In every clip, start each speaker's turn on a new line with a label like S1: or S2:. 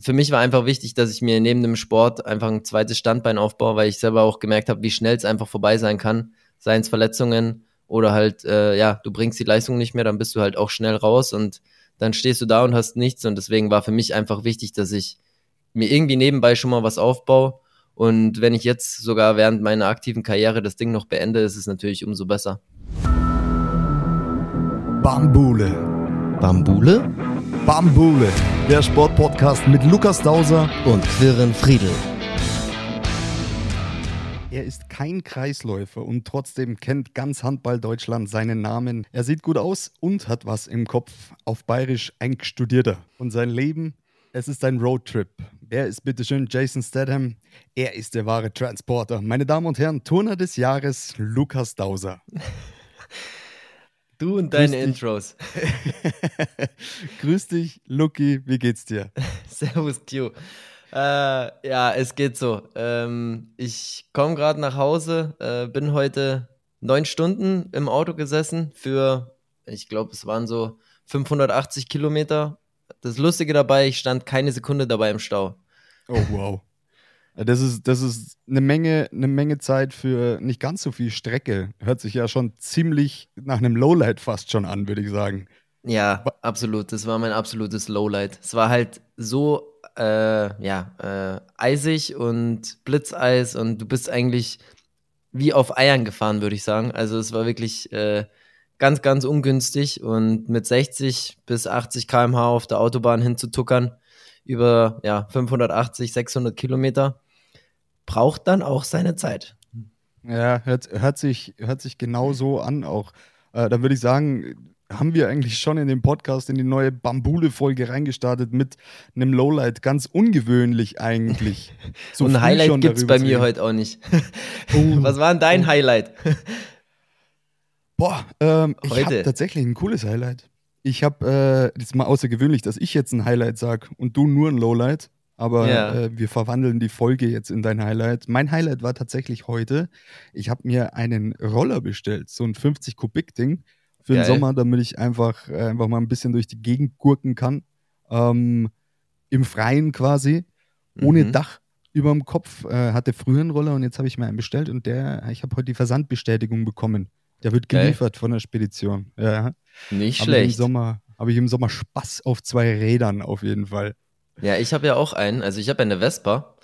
S1: für mich war einfach wichtig, dass ich mir neben dem Sport einfach ein zweites Standbein aufbaue, weil ich selber auch gemerkt habe, wie schnell es einfach vorbei sein kann. Seien es Verletzungen oder halt, äh, ja, du bringst die Leistung nicht mehr, dann bist du halt auch schnell raus und dann stehst du da und hast nichts. Und deswegen war für mich einfach wichtig, dass ich mir irgendwie nebenbei schon mal was aufbaue. Und wenn ich jetzt sogar während meiner aktiven Karriere das Ding noch beende, ist es natürlich umso besser.
S2: Bambule.
S1: Bambule?
S2: Bambule, der Sportpodcast mit Lukas Dauser
S1: und Quirin Friedel.
S2: Er ist kein Kreisläufer und trotzdem kennt ganz Handball Deutschland seinen Namen. Er sieht gut aus und hat was im Kopf. Auf Bayerisch ein Studierter. Und sein Leben, es ist ein Roadtrip. Wer ist bitteschön Jason Statham? Er ist der wahre Transporter. Meine Damen und Herren, Turner des Jahres, Lukas Dauser.
S1: Du und deine Grüß Intros.
S2: Grüß dich, Lucky, wie geht's dir?
S1: Servus, Q. Äh, ja, es geht so. Ähm, ich komme gerade nach Hause, äh, bin heute neun Stunden im Auto gesessen für, ich glaube, es waren so 580 Kilometer. Das Lustige dabei, ich stand keine Sekunde dabei im Stau.
S2: Oh, wow. Das ist, das ist eine Menge, eine Menge Zeit für nicht ganz so viel Strecke. Hört sich ja schon ziemlich nach einem Lowlight fast schon an, würde ich sagen.
S1: Ja, absolut. Das war mein absolutes Lowlight. Es war halt so, äh, ja, äh, eisig und Blitzeis und du bist eigentlich wie auf Eiern gefahren, würde ich sagen. Also es war wirklich äh, ganz, ganz ungünstig und mit 60 bis 80 km/h auf der Autobahn hinzutuckern über ja, 580, 600 Kilometer, braucht dann auch seine Zeit.
S2: Ja, hört, hört, sich, hört sich genau so an auch. Äh, da würde ich sagen, haben wir eigentlich schon in den Podcast in die neue Bambule-Folge reingestartet mit einem Lowlight. Ganz ungewöhnlich eigentlich.
S1: So Und ein Highlight gibt es bei mir heute auch nicht. oh. Was war denn dein oh. Highlight?
S2: Boah, ähm, ich habe tatsächlich ein cooles Highlight. Ich habe, äh, das ist mal außergewöhnlich, dass ich jetzt ein Highlight sage und du nur ein Lowlight. Aber ja. äh, wir verwandeln die Folge jetzt in dein Highlight. Mein Highlight war tatsächlich heute. Ich habe mir einen Roller bestellt, so ein 50 Kubik Ding für Geil. den Sommer, damit ich einfach, äh, einfach mal ein bisschen durch die Gegend gurken kann. Ähm, Im Freien quasi, ohne mhm. Dach über dem Kopf. Äh, hatte früher einen Roller und jetzt habe ich mir einen bestellt und der, ich habe heute die Versandbestätigung bekommen. Der wird geliefert Geil. von der Spedition. Ja.
S1: Nicht hab schlecht.
S2: Habe ich im Sommer Spaß auf zwei Rädern auf jeden Fall.
S1: Ja, ich habe ja auch einen. Also ich habe eine Vespa.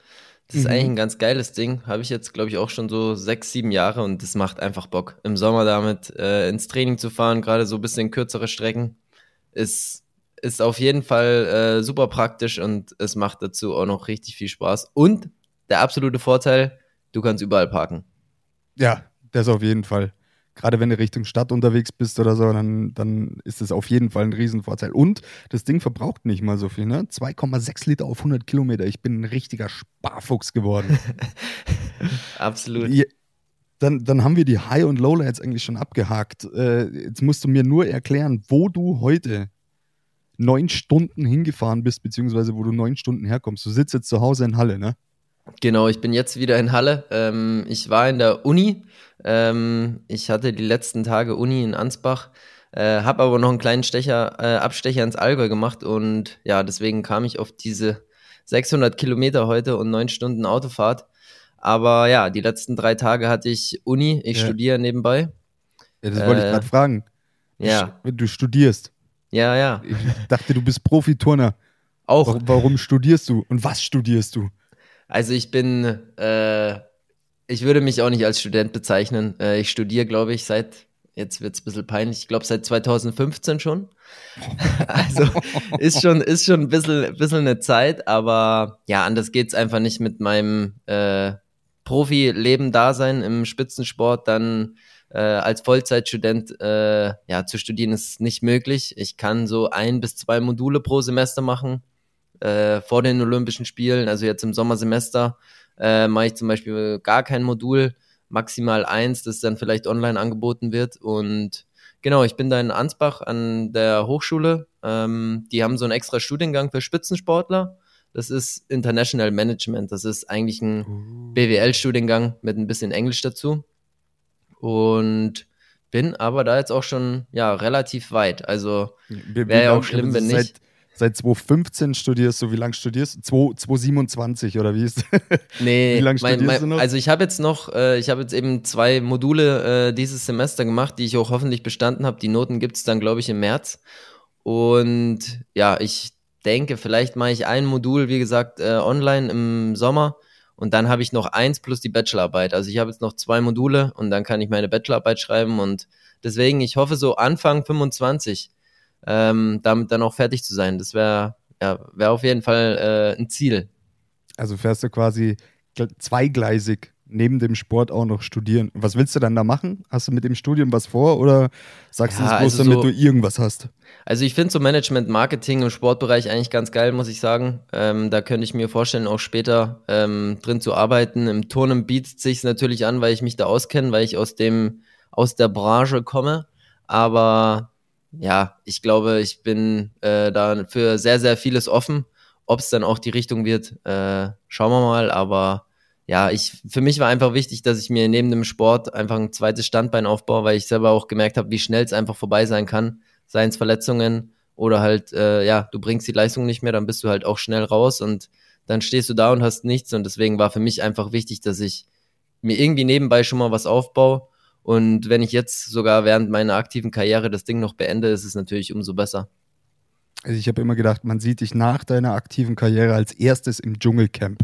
S1: Das ist mhm. eigentlich ein ganz geiles Ding. Habe ich jetzt, glaube ich, auch schon so sechs, sieben Jahre und das macht einfach Bock. Im Sommer damit äh, ins Training zu fahren, gerade so ein bisschen kürzere Strecken, ist, ist auf jeden Fall äh, super praktisch und es macht dazu auch noch richtig viel Spaß. Und der absolute Vorteil, du kannst überall parken.
S2: Ja, das auf jeden Fall gerade wenn du Richtung Stadt unterwegs bist oder so, dann, dann ist das auf jeden Fall ein Riesenvorteil. Und das Ding verbraucht nicht mal so viel, ne? 2,6 Liter auf 100 Kilometer. Ich bin ein richtiger Sparfuchs geworden.
S1: Absolut.
S2: Ja, dann, dann haben wir die High- und Lowlights eigentlich schon abgehakt. Äh, jetzt musst du mir nur erklären, wo du heute neun Stunden hingefahren bist, beziehungsweise wo du neun Stunden herkommst. Du sitzt jetzt zu Hause in Halle, ne?
S1: Genau, ich bin jetzt wieder in Halle. Ähm, ich war in der Uni. Ähm, ich hatte die letzten Tage Uni in Ansbach, äh, habe aber noch einen kleinen Stecher, äh, Abstecher ins Allgäu gemacht und ja, deswegen kam ich auf diese 600 Kilometer heute und neun Stunden Autofahrt. Aber ja, die letzten drei Tage hatte ich Uni. Ich ja. studiere nebenbei.
S2: Ja, das wollte ich gerade äh, fragen.
S1: Ja.
S2: Du studierst.
S1: Ja, ja.
S2: Ich dachte, du bist Profiturner.
S1: Auch.
S2: Warum studierst du und was studierst du?
S1: Also ich bin, äh, ich würde mich auch nicht als Student bezeichnen. Äh, ich studiere, glaube ich, seit, jetzt wird es ein bisschen peinlich, ich glaube seit 2015 schon. also ist schon, ist schon ein bisschen, bisschen eine Zeit, aber ja, anders geht es einfach nicht mit meinem äh, Profi-Leben-Dasein im Spitzensport, dann äh, als Vollzeitstudent äh, ja, zu studieren ist nicht möglich. Ich kann so ein bis zwei Module pro Semester machen äh, vor den Olympischen Spielen, also jetzt im Sommersemester, äh, mache ich zum Beispiel gar kein Modul, maximal eins, das dann vielleicht online angeboten wird. Und genau, ich bin da in Ansbach an der Hochschule. Ähm, die haben so einen extra Studiengang für Spitzensportler. Das ist International Management. Das ist eigentlich ein uh. BWL-Studiengang mit ein bisschen Englisch dazu. Und bin aber da jetzt auch schon ja relativ weit. Also wäre ja auch schlimm, wenn nicht
S2: seit 2015 studierst du. Wie lange studierst du? 2027 oder wie ist
S1: Nee, wie lange studierst mein, mein, du noch? Also ich habe jetzt noch, äh, ich habe jetzt eben zwei Module äh, dieses Semester gemacht, die ich auch hoffentlich bestanden habe. Die Noten gibt es dann, glaube ich, im März. Und ja, ich denke, vielleicht mache ich ein Modul, wie gesagt, äh, online im Sommer. Und dann habe ich noch eins plus die Bachelorarbeit. Also ich habe jetzt noch zwei Module und dann kann ich meine Bachelorarbeit schreiben. Und deswegen, ich hoffe so Anfang 25 ähm, damit dann auch fertig zu sein. Das wäre ja, wär auf jeden Fall äh, ein Ziel.
S2: Also fährst du quasi zweigleisig neben dem Sport auch noch studieren. Was willst du dann da machen? Hast du mit dem Studium was vor oder sagst ja, du es bloß, also damit so, du irgendwas hast?
S1: Also ich finde so Management Marketing im Sportbereich eigentlich ganz geil, muss ich sagen. Ähm, da könnte ich mir vorstellen, auch später ähm, drin zu arbeiten. Im Turnen bietet sich natürlich an, weil ich mich da auskenne, weil ich aus dem aus der Branche komme. Aber ja, ich glaube, ich bin äh, da für sehr, sehr vieles offen. Ob es dann auch die Richtung wird, äh, schauen wir mal. Aber ja, ich, für mich war einfach wichtig, dass ich mir neben dem Sport einfach ein zweites Standbein aufbaue, weil ich selber auch gemerkt habe, wie schnell es einfach vorbei sein kann. Seien es Verletzungen oder halt, äh, ja, du bringst die Leistung nicht mehr, dann bist du halt auch schnell raus und dann stehst du da und hast nichts. Und deswegen war für mich einfach wichtig, dass ich mir irgendwie nebenbei schon mal was aufbaue und wenn ich jetzt sogar während meiner aktiven Karriere das Ding noch beende, ist es natürlich umso besser.
S2: Also ich habe immer gedacht, man sieht dich nach deiner aktiven Karriere als erstes im Dschungelcamp.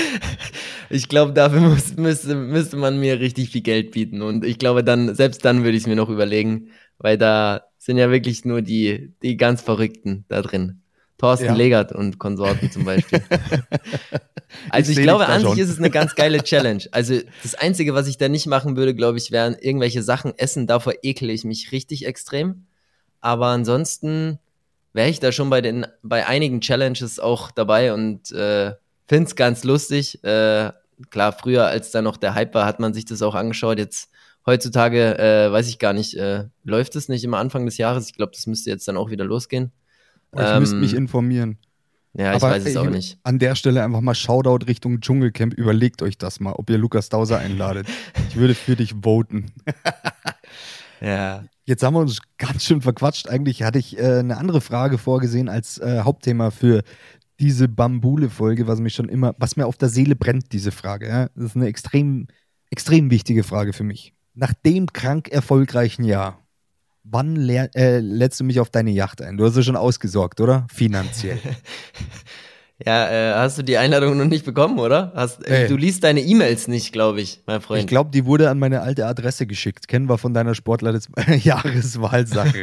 S1: ich glaube, dafür muss, müsste, müsste man mir richtig viel Geld bieten. Und ich glaube, dann, selbst dann würde ich es mir noch überlegen, weil da sind ja wirklich nur die, die ganz Verrückten da drin. Thorsten ja. Legert und Konsorten zum Beispiel. also ich, ich glaube, an sich ist es eine ganz geile Challenge. Also das Einzige, was ich da nicht machen würde, glaube ich, wären irgendwelche Sachen essen. Davor ekle ich mich richtig extrem. Aber ansonsten wäre ich da schon bei den bei einigen Challenges auch dabei und äh, finde es ganz lustig. Äh, klar, früher, als da noch der Hype war, hat man sich das auch angeschaut. Jetzt heutzutage äh, weiß ich gar nicht, äh, läuft es nicht immer Anfang des Jahres. Ich glaube, das müsste jetzt dann auch wieder losgehen.
S2: Ich ähm, müsste mich informieren.
S1: Ja, ich Aber weiß es auch nicht.
S2: An der Stelle einfach mal Shoutout Richtung Dschungelcamp. Überlegt euch das mal, ob ihr Lukas Dauser einladet. ich würde für dich voten.
S1: ja.
S2: Jetzt haben wir uns ganz schön verquatscht. Eigentlich hatte ich äh, eine andere Frage vorgesehen als äh, Hauptthema für diese Bambule-Folge, was mich schon immer, was mir auf der Seele brennt, diese Frage. Ja? Das ist eine extrem, extrem wichtige Frage für mich. Nach dem krank erfolgreichen Jahr, Wann äh, lädst du mich auf deine Yacht ein? Du hast ja schon ausgesorgt, oder? Finanziell.
S1: ja, äh, hast du die Einladung noch nicht bekommen, oder? Hast, äh, du liest deine E-Mails nicht, glaube ich, mein Freund.
S2: Ich glaube, die wurde an meine alte Adresse geschickt. Kennen wir von deiner Sportler-Jahreswahlsache.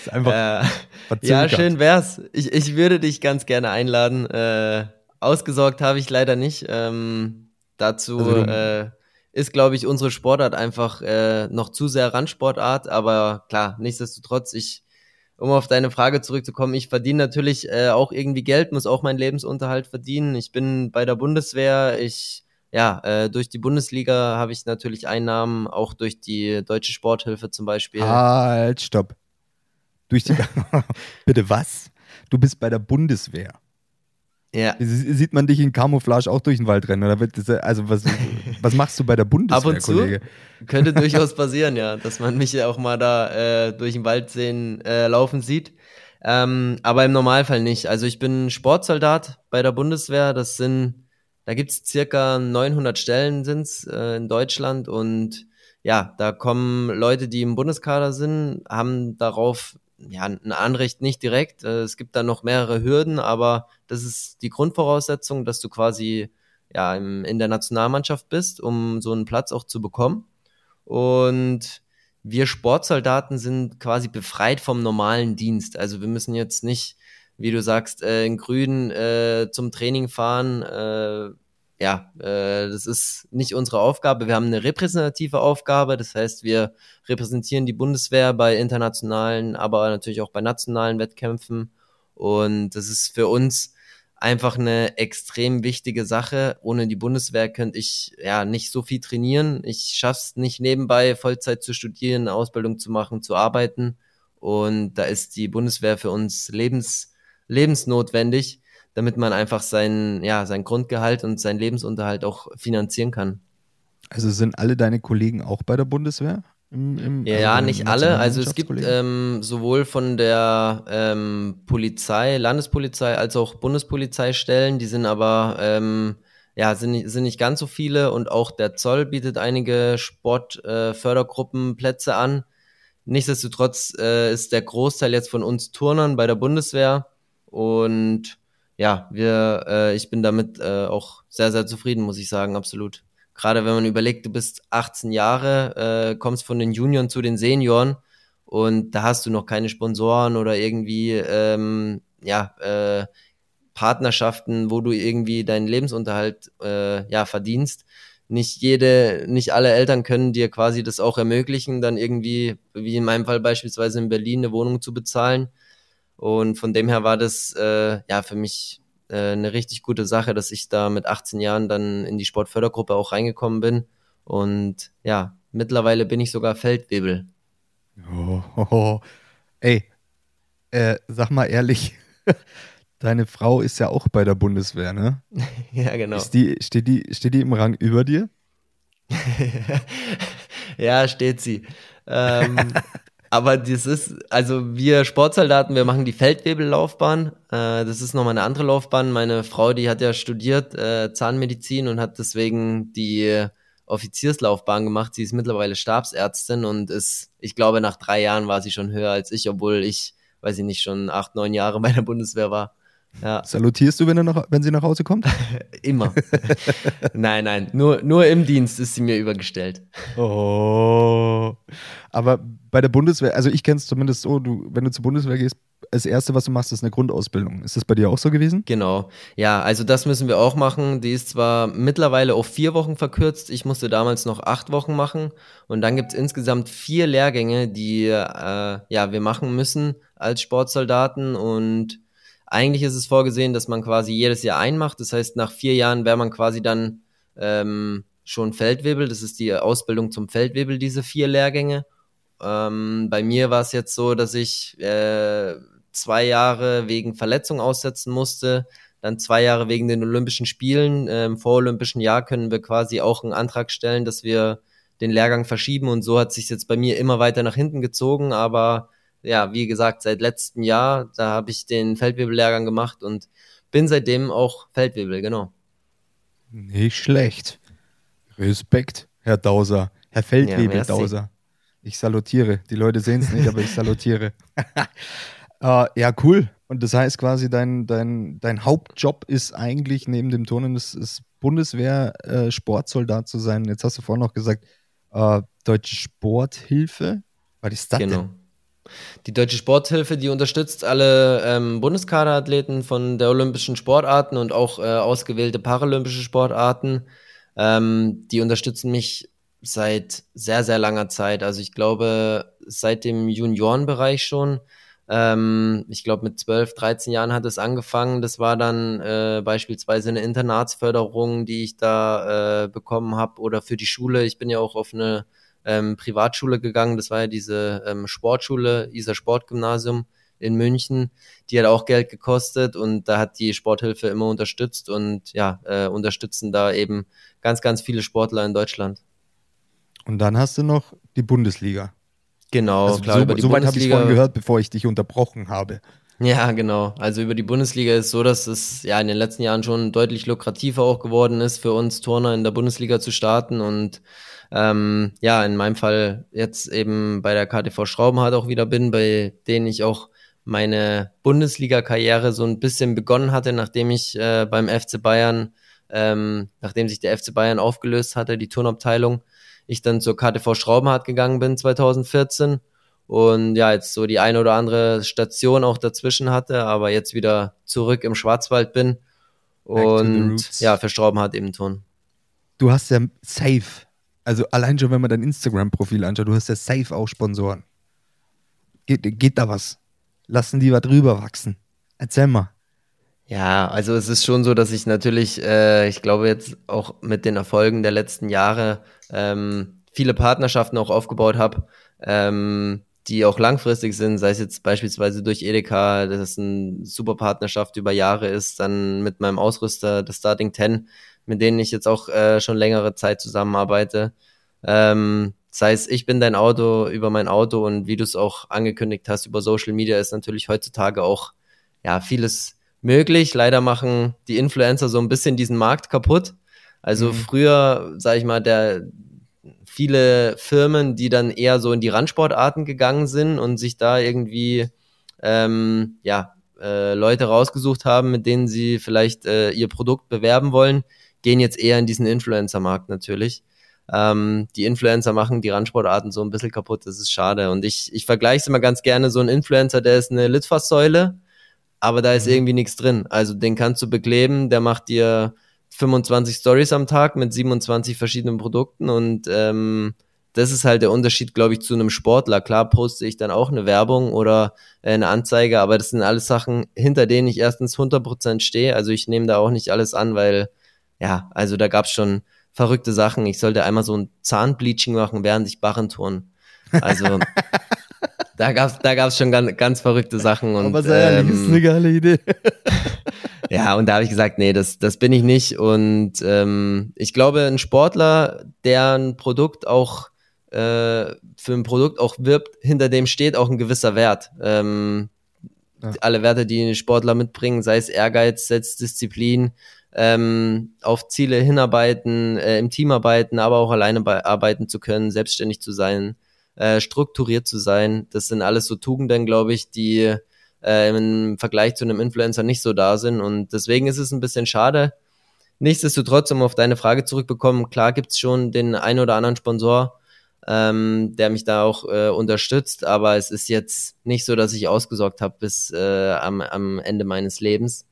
S1: ist einfach Ja, schön wär's. Ich, ich würde dich ganz gerne einladen. Äh, ausgesorgt habe ich leider nicht. Ähm, dazu also ist, glaube ich, unsere Sportart einfach äh, noch zu sehr Randsportart. Aber klar, nichtsdestotrotz, ich, um auf deine Frage zurückzukommen, ich verdiene natürlich äh, auch irgendwie Geld, muss auch meinen Lebensunterhalt verdienen. Ich bin bei der Bundeswehr, ich ja, äh, durch die Bundesliga habe ich natürlich Einnahmen, auch durch die deutsche Sporthilfe zum Beispiel.
S2: Halt, stopp. Durch die Bitte was? Du bist bei der Bundeswehr. Ja. Sieht man dich in Camouflage auch durch den Wald rennen? Oder wird das, also was, was machst du bei der Bundeswehr, Ab und zu Kollege?
S1: Könnte durchaus passieren, ja, dass man mich auch mal da äh, durch den Wald sehen, äh, laufen sieht. Ähm, aber im Normalfall nicht. Also ich bin Sportsoldat bei der Bundeswehr. Das sind, da gibt's circa 900 Stellen sind's äh, in Deutschland und ja, da kommen Leute, die im Bundeskader sind, haben darauf ja, ein Anrecht nicht direkt. Äh, es gibt da noch mehrere Hürden, aber das ist die Grundvoraussetzung, dass du quasi ja, in der Nationalmannschaft bist, um so einen Platz auch zu bekommen. Und wir Sportsoldaten sind quasi befreit vom normalen Dienst. Also wir müssen jetzt nicht, wie du sagst, äh, in Grün äh, zum Training fahren. Äh, ja, äh, das ist nicht unsere Aufgabe. Wir haben eine repräsentative Aufgabe. Das heißt, wir repräsentieren die Bundeswehr bei internationalen, aber natürlich auch bei nationalen Wettkämpfen. Und das ist für uns einfach eine extrem wichtige Sache. Ohne die Bundeswehr könnte ich ja nicht so viel trainieren. Ich schaff's nicht nebenbei Vollzeit zu studieren, eine Ausbildung zu machen, zu arbeiten. Und da ist die Bundeswehr für uns lebens, lebensnotwendig damit man einfach sein, ja, sein Grundgehalt und seinen Lebensunterhalt auch finanzieren kann.
S2: Also sind alle deine Kollegen auch bei der Bundeswehr?
S1: Im, im, ja, also nicht alle. Also es gibt ähm, sowohl von der ähm, Polizei, Landespolizei als auch Bundespolizeistellen, die sind aber ähm, ja, sind, sind nicht ganz so viele und auch der Zoll bietet einige Sportfördergruppenplätze äh, an. Nichtsdestotrotz äh, ist der Großteil jetzt von uns Turnern bei der Bundeswehr und ja, wir, äh, ich bin damit äh, auch sehr, sehr zufrieden, muss ich sagen, absolut. Gerade wenn man überlegt, du bist 18 Jahre, äh, kommst von den Junioren zu den Senioren und da hast du noch keine Sponsoren oder irgendwie ähm, ja äh, Partnerschaften, wo du irgendwie deinen Lebensunterhalt äh, ja verdienst. Nicht jede, nicht alle Eltern können dir quasi das auch ermöglichen, dann irgendwie, wie in meinem Fall beispielsweise in Berlin, eine Wohnung zu bezahlen. Und von dem her war das äh, ja für mich äh, eine richtig gute Sache, dass ich da mit 18 Jahren dann in die Sportfördergruppe auch reingekommen bin. Und ja, mittlerweile bin ich sogar Feldwebel.
S2: Oh, oh, oh. Ey, äh, sag mal ehrlich, deine Frau ist ja auch bei der Bundeswehr, ne?
S1: ja, genau.
S2: Ist die, steht, die, steht die im Rang über dir?
S1: ja, steht sie. Ähm, aber das ist, also wir Sportsoldaten, wir machen die Feldwebellaufbahn. Äh, das ist nochmal eine andere Laufbahn. Meine Frau, die hat ja studiert äh, Zahnmedizin und hat deswegen die Offizierslaufbahn gemacht. Sie ist mittlerweile Stabsärztin und ist, ich glaube, nach drei Jahren war sie schon höher als ich, obwohl ich, weiß ich nicht, schon acht, neun Jahre bei der Bundeswehr war.
S2: Ja. Salutierst du, wenn, er nach, wenn sie nach Hause kommt?
S1: Immer. nein, nein, nur, nur im Dienst ist sie mir übergestellt.
S2: Oh. Aber bei der Bundeswehr, also ich kenne es zumindest so, du, wenn du zur Bundeswehr gehst, das Erste, was du machst, ist eine Grundausbildung. Ist das bei dir auch so gewesen?
S1: Genau. Ja, also das müssen wir auch machen. Die ist zwar mittlerweile auf vier Wochen verkürzt. Ich musste damals noch acht Wochen machen. Und dann gibt es insgesamt vier Lehrgänge, die äh, ja, wir machen müssen als Sportsoldaten. Und eigentlich ist es vorgesehen, dass man quasi jedes Jahr einmacht. Das heißt, nach vier Jahren wäre man quasi dann ähm, schon Feldwebel. Das ist die Ausbildung zum Feldwebel, diese vier Lehrgänge. Ähm, bei mir war es jetzt so, dass ich äh, zwei Jahre wegen Verletzung aussetzen musste, dann zwei Jahre wegen den Olympischen Spielen. Äh, Im vorolympischen Jahr können wir quasi auch einen Antrag stellen, dass wir den Lehrgang verschieben und so hat sich jetzt bei mir immer weiter nach hinten gezogen, aber ja, wie gesagt, seit letztem Jahr, da habe ich den Feldwebellehrgang gemacht und bin seitdem auch Feldwebel, genau.
S2: Nicht schlecht. Respekt, Herr Dauser, Herr Feldwebel-Dauser. Ja, ich salutiere. Die Leute sehen es nicht, aber ich salutiere. uh, ja, cool. Und das heißt quasi, dein, dein, dein Hauptjob ist eigentlich neben dem Turnen ist, ist Bundeswehr-Sportsoldat äh, zu sein. Jetzt hast du vorhin noch gesagt, äh, Deutsche Sporthilfe. Was ist das genau. denn?
S1: Die Deutsche Sporthilfe, die unterstützt alle ähm, Bundeskaderathleten von der olympischen Sportarten und auch äh, ausgewählte paralympische Sportarten. Ähm, die unterstützen mich seit sehr, sehr langer Zeit. Also ich glaube, seit dem Juniorenbereich schon. Ähm, ich glaube, mit 12, 13 Jahren hat es angefangen. Das war dann äh, beispielsweise eine Internatsförderung, die ich da äh, bekommen habe oder für die Schule. Ich bin ja auch auf eine ähm, Privatschule gegangen. Das war ja diese ähm, Sportschule, dieser Sportgymnasium in München. Die hat auch Geld gekostet und da hat die Sporthilfe immer unterstützt und ja, äh, unterstützen da eben ganz, ganz viele Sportler in Deutschland.
S2: Und dann hast du noch die Bundesliga.
S1: Genau,
S2: also klar. So, über die Soweit habe ich vorhin gehört, bevor ich dich unterbrochen habe.
S1: Ja, genau. Also über die Bundesliga ist so, dass es ja in den letzten Jahren schon deutlich lukrativer auch geworden ist, für uns Turner in der Bundesliga zu starten und ähm, ja, in meinem Fall jetzt eben bei der KTV Schraubenhardt auch wieder bin, bei denen ich auch meine Bundesliga-Karriere so ein bisschen begonnen hatte, nachdem ich äh, beim FC Bayern, ähm, nachdem sich der FC Bayern aufgelöst hatte, die Turnabteilung, ich dann zur KTV Schraubenhardt gegangen bin 2014 und ja, jetzt so die eine oder andere Station auch dazwischen hatte, aber jetzt wieder zurück im Schwarzwald bin und ja, für Schraubenhardt eben Turn.
S2: Du hast ja safe also allein schon, wenn man dein Instagram-Profil anschaut, du hast ja safe auch Sponsoren. Geht, geht da was? Lassen die was drüber wachsen? Erzähl mal.
S1: Ja, also es ist schon so, dass ich natürlich, äh, ich glaube jetzt auch mit den Erfolgen der letzten Jahre ähm, viele Partnerschaften auch aufgebaut habe, ähm, die auch langfristig sind, sei es jetzt beispielsweise durch Edeka, das ist eine super Partnerschaft über Jahre ist, dann mit meinem Ausrüster, das Starting 10, mit denen ich jetzt auch äh, schon längere Zeit zusammenarbeite. Ähm, sei es ich bin dein Auto über mein Auto und wie du es auch angekündigt hast über Social Media ist natürlich heutzutage auch ja vieles möglich. Leider machen die Influencer so ein bisschen diesen Markt kaputt. Also mhm. früher, sage ich mal, der viele Firmen, die dann eher so in die Randsportarten gegangen sind und sich da irgendwie ähm, ja äh, Leute rausgesucht haben, mit denen sie vielleicht äh, ihr Produkt bewerben wollen, gehen jetzt eher in diesen Influencer-Markt natürlich. Ähm, die Influencer machen die Randsportarten so ein bisschen kaputt, das ist schade. Und ich, ich vergleiche es immer ganz gerne, so ein Influencer, der ist eine Litfaßsäule, aber da ist mhm. irgendwie nichts drin. Also den kannst du bekleben, der macht dir 25 Stories am Tag mit 27 verschiedenen Produkten und ähm, das ist halt der Unterschied, glaube ich, zu einem Sportler. Klar poste ich dann auch eine Werbung oder äh, eine Anzeige, aber das sind alles Sachen, hinter denen ich erstens 100% stehe. Also ich nehme da auch nicht alles an, weil, ja, also da gab es schon verrückte Sachen. Ich sollte einmal so ein Zahnbleaching machen, während ich Barren turn. Also da gab's da gab's schon ganz, ganz verrückte Sachen. Und,
S2: aber sei ähm, ist eine geile Idee.
S1: Ja, und da habe ich gesagt, nee, das, das bin ich nicht. Und ähm, ich glaube, ein Sportler, der ein Produkt auch äh, für ein Produkt auch wirbt, hinter dem steht auch ein gewisser Wert. Ähm, ja. Alle Werte, die ein Sportler mitbringen, sei es Ehrgeiz, Selbstdisziplin, ähm, auf Ziele hinarbeiten, äh, im Team arbeiten, aber auch alleine arbeiten zu können, selbstständig zu sein, äh, strukturiert zu sein. Das sind alles so Tugenden, glaube ich, die äh, im Vergleich zu einem Influencer nicht so da sind. Und deswegen ist es ein bisschen schade. Nichtsdestotrotz, um auf deine Frage zurückbekommen, klar gibt's schon den ein oder anderen Sponsor, ähm, der mich da auch äh, unterstützt, aber es ist jetzt nicht so, dass ich ausgesorgt habe bis äh, am, am Ende meines Lebens.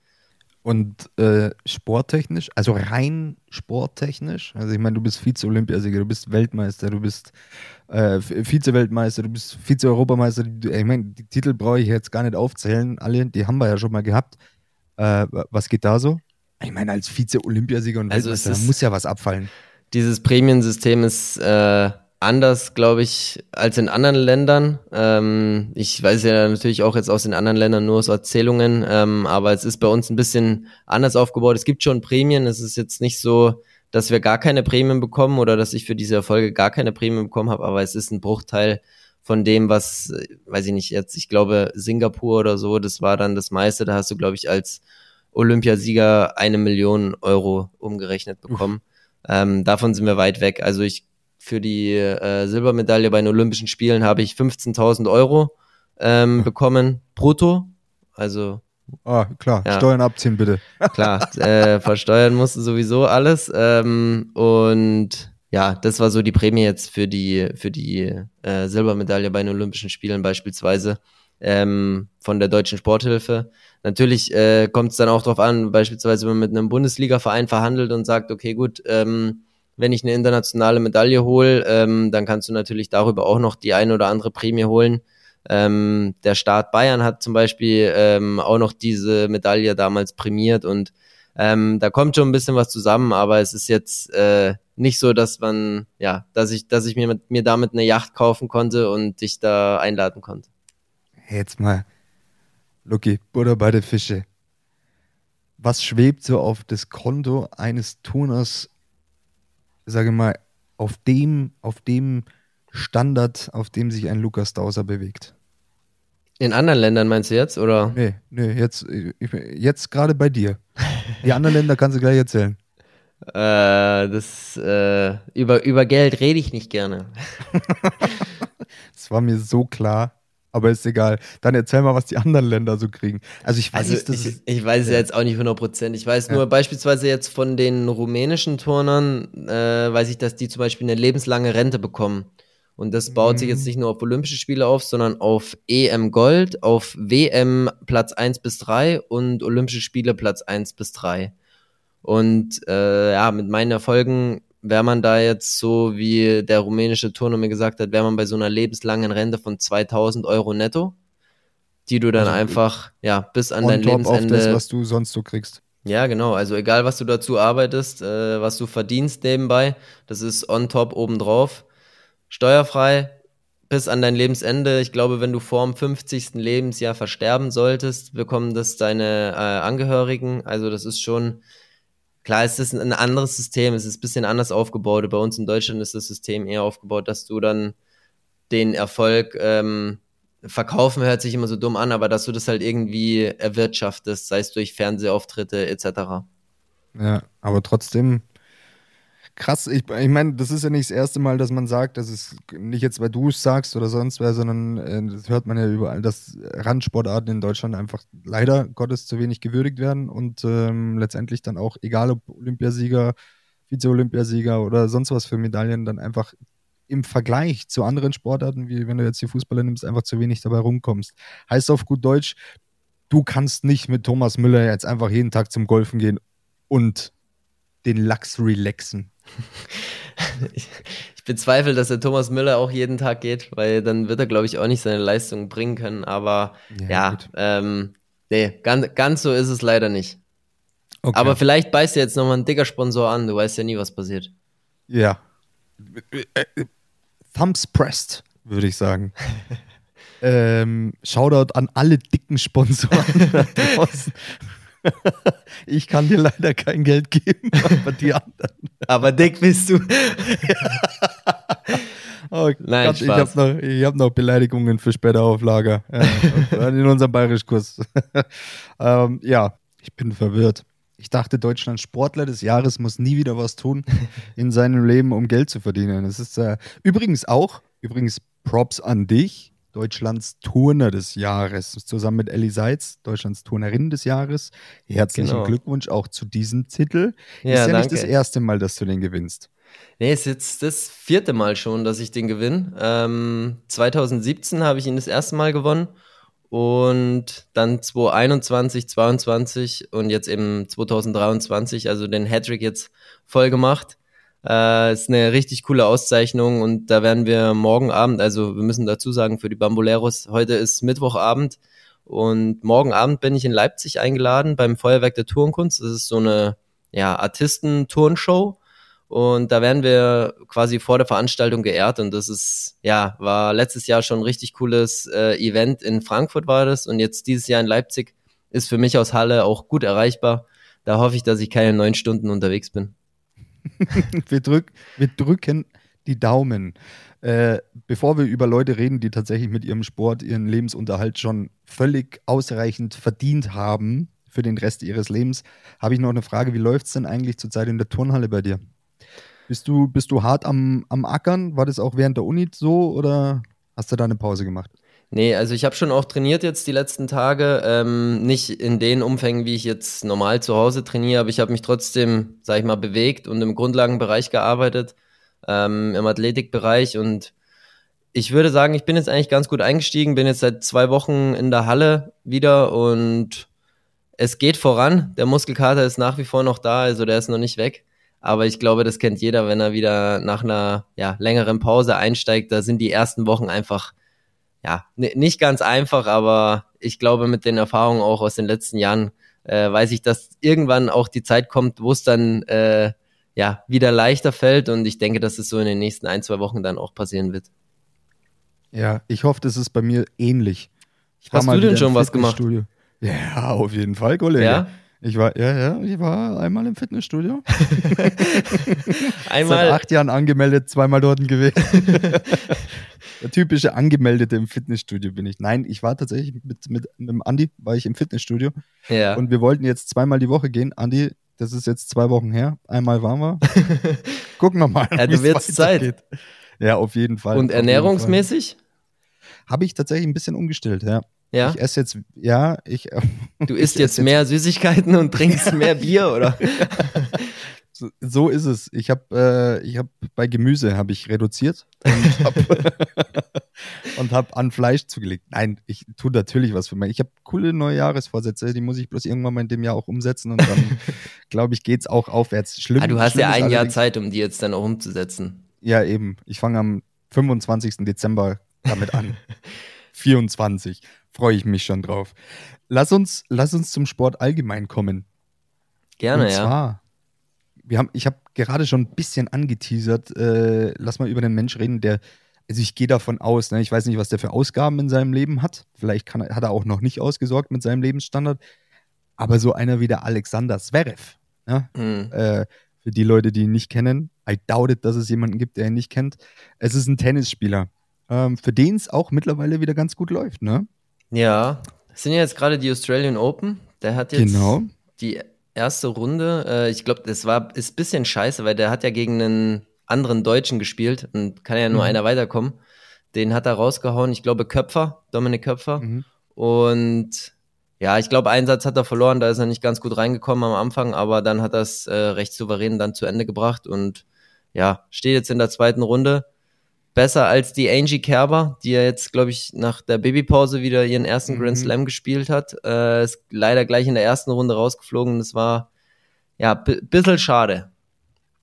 S2: Und äh, sporttechnisch, also rein sporttechnisch, also ich meine, du bist Vize-Olympiasieger, du bist Weltmeister, du bist äh, Vize-Weltmeister, du bist Vize-Europameister. Ich meine, die Titel brauche ich jetzt gar nicht aufzählen, alle, die haben wir ja schon mal gehabt. Äh, was geht da so? Ich meine, als Vize-Olympiasieger und
S1: also Weltmeister,
S2: muss ja was abfallen.
S1: Dieses Prämiensystem ist äh, anders, glaube ich, als in anderen Ländern. Ähm, ich weiß ja natürlich auch jetzt aus den anderen Ländern nur aus Erzählungen, ähm, aber es ist bei uns ein bisschen anders aufgebaut. Es gibt schon Prämien. Es ist jetzt nicht so, dass wir gar keine Prämien bekommen oder dass ich für diese Erfolge gar keine Prämien bekommen habe, aber es ist ein Bruchteil von dem, was, weiß ich nicht, jetzt, ich glaube, Singapur oder so, das war dann das meiste. Da hast du, glaube ich, als Olympiasieger eine Million Euro umgerechnet bekommen. Ähm, davon sind wir weit weg. Also ich für die äh, Silbermedaille bei den Olympischen Spielen habe ich 15.000 Euro ähm, bekommen, brutto. Also.
S2: Ah, klar, ja. Steuern abziehen bitte.
S1: Klar, äh, versteuern musste sowieso alles. Ähm, und ja, das war so die Prämie jetzt für die, für die äh, Silbermedaille bei den Olympischen Spielen beispielsweise ähm, von der Deutschen Sporthilfe. Natürlich äh, kommt es dann auch darauf an, beispielsweise wenn man mit einem Bundesliga-Verein verhandelt und sagt, okay, gut, ähm, wenn ich eine internationale Medaille hole, ähm, dann kannst du natürlich darüber auch noch die eine oder andere Prämie holen. Ähm, der Staat Bayern hat zum Beispiel ähm, auch noch diese Medaille damals prämiert und ähm, da kommt schon ein bisschen was zusammen, aber es ist jetzt äh, nicht so, dass man, ja, dass ich, dass ich mir, mit, mir damit eine Yacht kaufen konnte und dich da einladen konnte.
S2: Jetzt mal, Lucky, Butter bei den Fische. Was schwebt so auf das Konto eines Turners sage mal, auf dem, auf dem Standard, auf dem sich ein Lukas Dauser bewegt.
S1: In anderen Ländern meinst du jetzt, oder?
S2: Nee, nee, jetzt, jetzt gerade bei dir. Die anderen Länder kannst du gleich erzählen.
S1: Äh, das, äh, über, über Geld rede ich nicht gerne.
S2: das war mir so klar aber ist egal. Dann erzähl mal, was die anderen Länder so kriegen. Also ich weiß,
S1: also ich, ich weiß ja. jetzt auch nicht 100 Prozent. Ich weiß ja. nur beispielsweise jetzt von den rumänischen Turnern, äh, weiß ich, dass die zum Beispiel eine lebenslange Rente bekommen. Und das baut mhm. sich jetzt mhm. nicht nur auf Olympische Spiele auf, sondern auf EM Gold, auf WM Platz 1 bis 3 und Olympische Spiele Platz 1 bis 3. Und äh, ja, mit meinen Erfolgen wäre man da jetzt so, wie der rumänische Turner mir gesagt hat, wäre man bei so einer lebenslangen Rente von 2000 Euro netto, die du dann also einfach, ja, bis an dein Lebensende. Auf
S2: das, was du sonst so kriegst.
S1: Ja, genau. Also egal, was du dazu arbeitest, äh, was du verdienst nebenbei, das ist on top obendrauf. Steuerfrei bis an dein Lebensende. Ich glaube, wenn du vor dem 50. Lebensjahr versterben solltest, bekommen das deine äh, Angehörigen. Also das ist schon klar ist das ein anderes System, es ist ein bisschen anders aufgebaut. Bei uns in Deutschland ist das System eher aufgebaut, dass du dann den Erfolg ähm, verkaufen hört sich immer so dumm an, aber dass du das halt irgendwie erwirtschaftest, sei es durch Fernsehauftritte etc.
S2: Ja, aber trotzdem krass. Ich, ich meine, das ist ja nicht das erste Mal, dass man sagt, das ist nicht jetzt, weil du es sagst oder sonst wer, sondern äh, das hört man ja überall, dass Randsportarten in Deutschland einfach leider Gottes zu wenig gewürdigt werden und ähm, letztendlich dann auch, egal ob Olympiasieger, Vize-Olympiasieger oder sonst was für Medaillen, dann einfach im Vergleich zu anderen Sportarten, wie wenn du jetzt die Fußballer nimmst, einfach zu wenig dabei rumkommst. Heißt auf gut Deutsch, du kannst nicht mit Thomas Müller jetzt einfach jeden Tag zum Golfen gehen und den Lachs relaxen.
S1: ich, ich bezweifle, dass der Thomas Müller auch jeden Tag geht, weil dann wird er, glaube ich, auch nicht seine Leistung bringen können. Aber ja, ja ähm, nee, ganz, ganz so ist es leider nicht. Okay. Aber vielleicht beißt dir jetzt nochmal ein dicker Sponsor an, du weißt ja nie, was passiert.
S2: Ja. Thumbs pressed, würde ich sagen. ähm, Shoutout an alle dicken Sponsoren da draußen. ich kann dir leider kein Geld geben, aber die anderen.
S1: aber dick bist du.
S2: oh Nein, Gott, ich habe noch, hab noch Beleidigungen für später auf Lager. Ja, in unserem Bayerischkurs. ähm, ja, ich bin verwirrt. Ich dachte, Deutschlands Sportler des Jahres muss nie wieder was tun in seinem Leben, um Geld zu verdienen. Das ist äh, übrigens auch, übrigens Props an dich Deutschlands Turner des Jahres, zusammen mit Ellie Seitz, Deutschlands Turnerin des Jahres. Herzlichen genau. Glückwunsch auch zu diesem Titel. Ja, ist ja danke. nicht das erste Mal, dass du den gewinnst.
S1: Nee, es ist jetzt das vierte Mal schon, dass ich den gewinne. Ähm, 2017 habe ich ihn das erste Mal gewonnen und dann 2021, 2022 und jetzt eben 2023, also den Hattrick jetzt voll gemacht. Äh, ist eine richtig coole Auszeichnung und da werden wir morgen Abend, also wir müssen dazu sagen, für die Bamboleros, heute ist Mittwochabend und morgen Abend bin ich in Leipzig eingeladen beim Feuerwerk der Turnkunst. Das ist so eine ja, Artisten-Turnshow. Und da werden wir quasi vor der Veranstaltung geehrt und das ist, ja, war letztes Jahr schon ein richtig cooles äh, Event. In Frankfurt war das und jetzt dieses Jahr in Leipzig ist für mich aus Halle auch gut erreichbar. Da hoffe ich, dass ich keine neun Stunden unterwegs bin.
S2: wir, drück, wir drücken die Daumen. Äh, bevor wir über Leute reden, die tatsächlich mit ihrem Sport ihren Lebensunterhalt schon völlig ausreichend verdient haben für den Rest ihres Lebens, habe ich noch eine Frage. Wie läuft es denn eigentlich zurzeit in der Turnhalle bei dir? Bist du, bist du hart am, am Ackern? War das auch während der Uni so oder hast du da eine Pause gemacht?
S1: Nee, also ich habe schon auch trainiert jetzt die letzten Tage. Ähm, nicht in den Umfängen, wie ich jetzt normal zu Hause trainiere, aber ich habe mich trotzdem, sag ich mal, bewegt und im Grundlagenbereich gearbeitet, ähm, im Athletikbereich und ich würde sagen, ich bin jetzt eigentlich ganz gut eingestiegen, bin jetzt seit zwei Wochen in der Halle wieder und es geht voran. Der Muskelkater ist nach wie vor noch da, also der ist noch nicht weg. Aber ich glaube, das kennt jeder, wenn er wieder nach einer ja, längeren Pause einsteigt. Da sind die ersten Wochen einfach ja, nicht ganz einfach, aber ich glaube, mit den Erfahrungen auch aus den letzten Jahren äh, weiß ich, dass irgendwann auch die Zeit kommt, wo es dann äh, ja wieder leichter fällt und ich denke, dass es so in den nächsten ein, zwei Wochen dann auch passieren wird.
S2: Ja, ich hoffe, das ist bei mir ähnlich.
S1: Hast du denn schon was gemacht?
S2: Ja, auf jeden Fall, Kollege. Ja? Ich war, ja, ja, ich war einmal im Fitnessstudio. einmal. Seit acht Jahren angemeldet, zweimal dort gewesen. Der typische Angemeldete im Fitnessstudio bin ich. Nein, ich war tatsächlich mit, mit, mit dem Andi, war ich im Fitnessstudio. Ja. Und wir wollten jetzt zweimal die Woche gehen. Andi, das ist jetzt zwei Wochen her. Einmal waren wir. Gucken wir mal.
S1: Ja, du wirst Zeit.
S2: Ja, auf jeden Fall.
S1: Und ernährungsmäßig?
S2: Habe ich tatsächlich ein bisschen umgestellt, ja. Ja. Ich esse jetzt, ja, ich.
S1: Du isst jetzt, jetzt mehr Süßigkeiten und trinkst mehr Bier, oder?
S2: so, so, ist es. Ich habe, äh, ich habe bei Gemüse habe ich reduziert und habe hab an Fleisch zugelegt. Nein, ich tue natürlich was für mich. Ich habe coole neue Jahresvorsätze, die muss ich bloß irgendwann mal in dem Jahr auch umsetzen und dann, glaube ich, geht es auch aufwärts.
S1: Schlimm. Ah, du hast ja ein Jahr Zeit, um die jetzt dann auch umzusetzen.
S2: Ja, eben. Ich fange am 25. Dezember damit an. 24 freue ich mich schon drauf. Lass uns, lass uns zum Sport allgemein kommen.
S1: Gerne, Und zwar, ja.
S2: Wir haben, ich habe gerade schon ein bisschen angeteasert, äh, lass mal über den Mensch reden, der, also ich gehe davon aus, ne, ich weiß nicht, was der für Ausgaben in seinem Leben hat. Vielleicht kann, hat er auch noch nicht ausgesorgt mit seinem Lebensstandard. Aber so einer wie der Alexander Zverev, Ja? Mhm. Äh, für die Leute, die ihn nicht kennen. I doubt it, dass es jemanden gibt, der ihn nicht kennt. Es ist ein Tennisspieler, ähm, für den es auch mittlerweile wieder ganz gut läuft, ne?
S1: Ja, das sind ja jetzt gerade die Australian Open. Der hat jetzt
S2: genau.
S1: die erste Runde. Äh, ich glaube, das war ist ein bisschen scheiße, weil der hat ja gegen einen anderen Deutschen gespielt und kann ja nur mhm. einer weiterkommen. Den hat er rausgehauen. Ich glaube Köpfer, Dominik Köpfer. Mhm. Und ja, ich glaube, einen Satz hat er verloren, da ist er nicht ganz gut reingekommen am Anfang, aber dann hat er es äh, recht souverän dann zu Ende gebracht und ja, steht jetzt in der zweiten Runde. Besser als die Angie Kerber, die ja jetzt, glaube ich, nach der Babypause wieder ihren ersten mhm. Grand Slam gespielt hat. Äh, ist leider gleich in der ersten Runde rausgeflogen. Das war ja ein bisschen schade.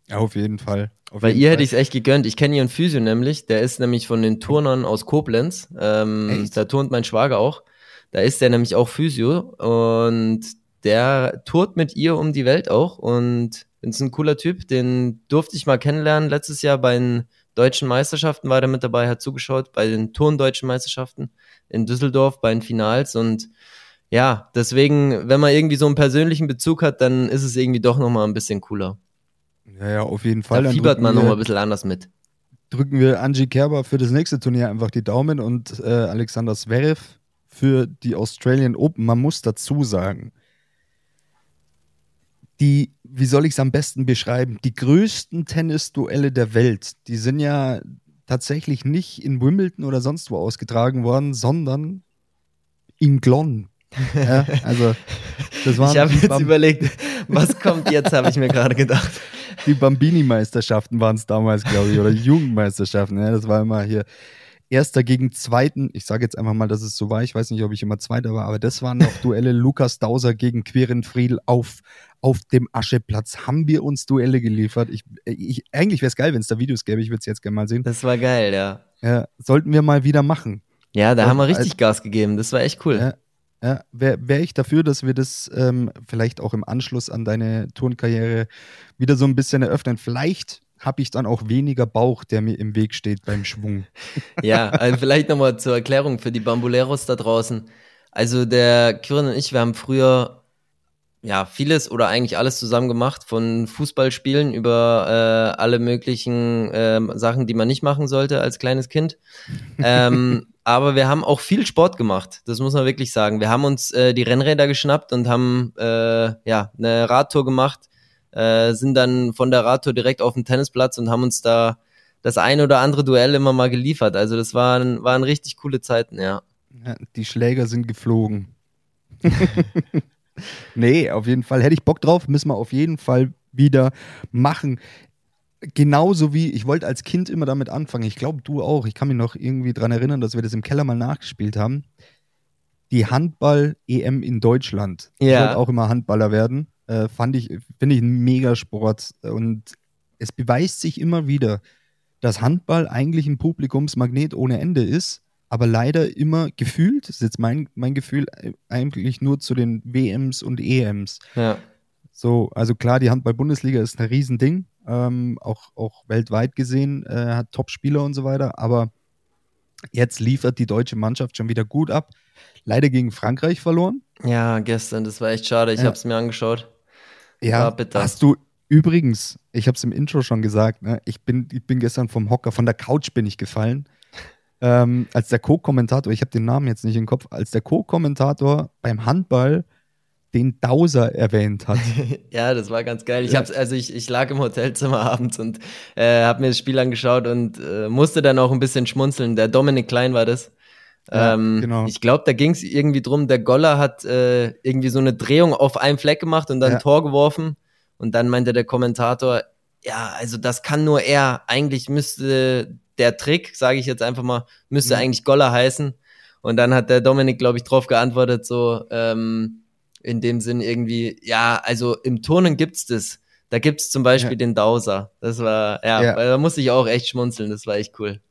S2: Ja, auf jeden Fall. Auf
S1: Weil
S2: jeden
S1: ihr Fall. hätte ich es echt gegönnt. Ich kenne ihren Physio nämlich. Der ist nämlich von den Turnern aus Koblenz. Ähm, da turnt mein Schwager auch. Da ist der nämlich auch Physio und der tourt mit ihr um die Welt auch und ist ein cooler Typ. Den durfte ich mal kennenlernen. Letztes Jahr bei den deutschen Meisterschaften war der mit dabei, hat zugeschaut, bei den Turndeutschen Meisterschaften in Düsseldorf, bei den Finals und ja, deswegen, wenn man irgendwie so einen persönlichen Bezug hat, dann ist es irgendwie doch nochmal ein bisschen cooler.
S2: Ja, ja, auf jeden Fall.
S1: Da fiebert man nochmal ein bisschen anders mit.
S2: Drücken wir Angie Kerber für das nächste Turnier einfach die Daumen und äh, Alexander Zverev für die Australian Open. Man muss dazu sagen, die, wie soll ich es am besten beschreiben, die größten Tennisduelle der Welt, die sind ja tatsächlich nicht in Wimbledon oder sonst wo ausgetragen worden, sondern in Glonn. Ja, also
S1: das waren ich habe jetzt Bam überlegt, was kommt jetzt, habe ich mir gerade gedacht.
S2: Die Bambini-Meisterschaften waren es damals, glaube ich, oder Jugendmeisterschaften. Ja, das war immer hier Erster gegen Zweiten. Ich sage jetzt einfach mal, dass es so war. Ich weiß nicht, ob ich immer Zweiter war, aber das waren noch Duelle. Lukas Dauser gegen Queren Friedl auf, auf dem Ascheplatz. Haben wir uns Duelle geliefert? Ich, ich, eigentlich wäre es geil, wenn es da Videos gäbe. Ich würde es jetzt gerne mal sehen.
S1: Das war geil, ja.
S2: ja. Sollten wir mal wieder machen.
S1: Ja, da Und, haben wir richtig Gas gegeben. Das war echt cool.
S2: Ja, ja, wäre wär ich dafür, dass wir das ähm, vielleicht auch im Anschluss an deine Turnkarriere wieder so ein bisschen eröffnen. Vielleicht habe ich dann auch weniger Bauch, der mir im Weg steht beim Schwung.
S1: Ja, also vielleicht nochmal zur Erklärung für die Bambuleros da draußen. Also der Kirin und ich, wir haben früher ja vieles oder eigentlich alles zusammen gemacht, von Fußballspielen über äh, alle möglichen äh, Sachen, die man nicht machen sollte als kleines Kind. ähm, aber wir haben auch viel Sport gemacht, das muss man wirklich sagen. Wir haben uns äh, die Rennräder geschnappt und haben äh, ja eine Radtour gemacht äh, sind dann von der Radtour direkt auf den Tennisplatz und haben uns da das ein oder andere Duell immer mal geliefert. Also das waren, waren richtig coole Zeiten, ja.
S2: ja die Schläger sind geflogen. nee, auf jeden Fall. Hätte ich Bock drauf, müssen wir auf jeden Fall wieder machen. Genauso wie, ich wollte als Kind immer damit anfangen, ich glaube du auch, ich kann mich noch irgendwie daran erinnern, dass wir das im Keller mal nachgespielt haben. Die Handball-EM in Deutschland. Ja. Ich wollte auch immer Handballer werden. Äh, fand ich, finde ich ein Megasport. Und es beweist sich immer wieder, dass Handball eigentlich ein Publikumsmagnet ohne Ende ist, aber leider immer gefühlt, das ist jetzt mein, mein Gefühl, eigentlich nur zu den WMs und EMs.
S1: Ja.
S2: So, also klar, die Handball-Bundesliga ist ein Riesending, ähm, auch, auch weltweit gesehen, äh, hat Top-Spieler und so weiter, aber jetzt liefert die deutsche Mannschaft schon wieder gut ab. Leider gegen Frankreich verloren.
S1: Ja, gestern, das war echt schade. Ich ja. habe es mir angeschaut.
S2: Ja, hast du übrigens, ich habe es im Intro schon gesagt, ne, ich, bin, ich bin gestern vom Hocker, von der Couch bin ich gefallen. Ähm, als der Co-Kommentator, ich habe den Namen jetzt nicht im Kopf, als der Co-Kommentator beim Handball den Dauser erwähnt hat.
S1: ja, das war ganz geil. Ich hab's, also ich, ich lag im Hotelzimmer abends und äh, habe mir das Spiel angeschaut und äh, musste dann auch ein bisschen schmunzeln. Der Dominik Klein war das. Ja, ähm, genau. Ich glaube, da ging es irgendwie drum, der Goller hat äh, irgendwie so eine Drehung auf einem Fleck gemacht und dann ja. ein Tor geworfen. Und dann meinte der Kommentator, ja, also das kann nur er. Eigentlich müsste der Trick, sage ich jetzt einfach mal, müsste mhm. eigentlich Goller heißen. Und dann hat der Dominik, glaube ich, drauf geantwortet, so ähm, in dem Sinn irgendwie, ja, also im Turnen gibt's das. Da gibt's zum Beispiel ja. den Dauser. Das war, ja, ja. da musste ich auch echt schmunzeln. Das war echt cool.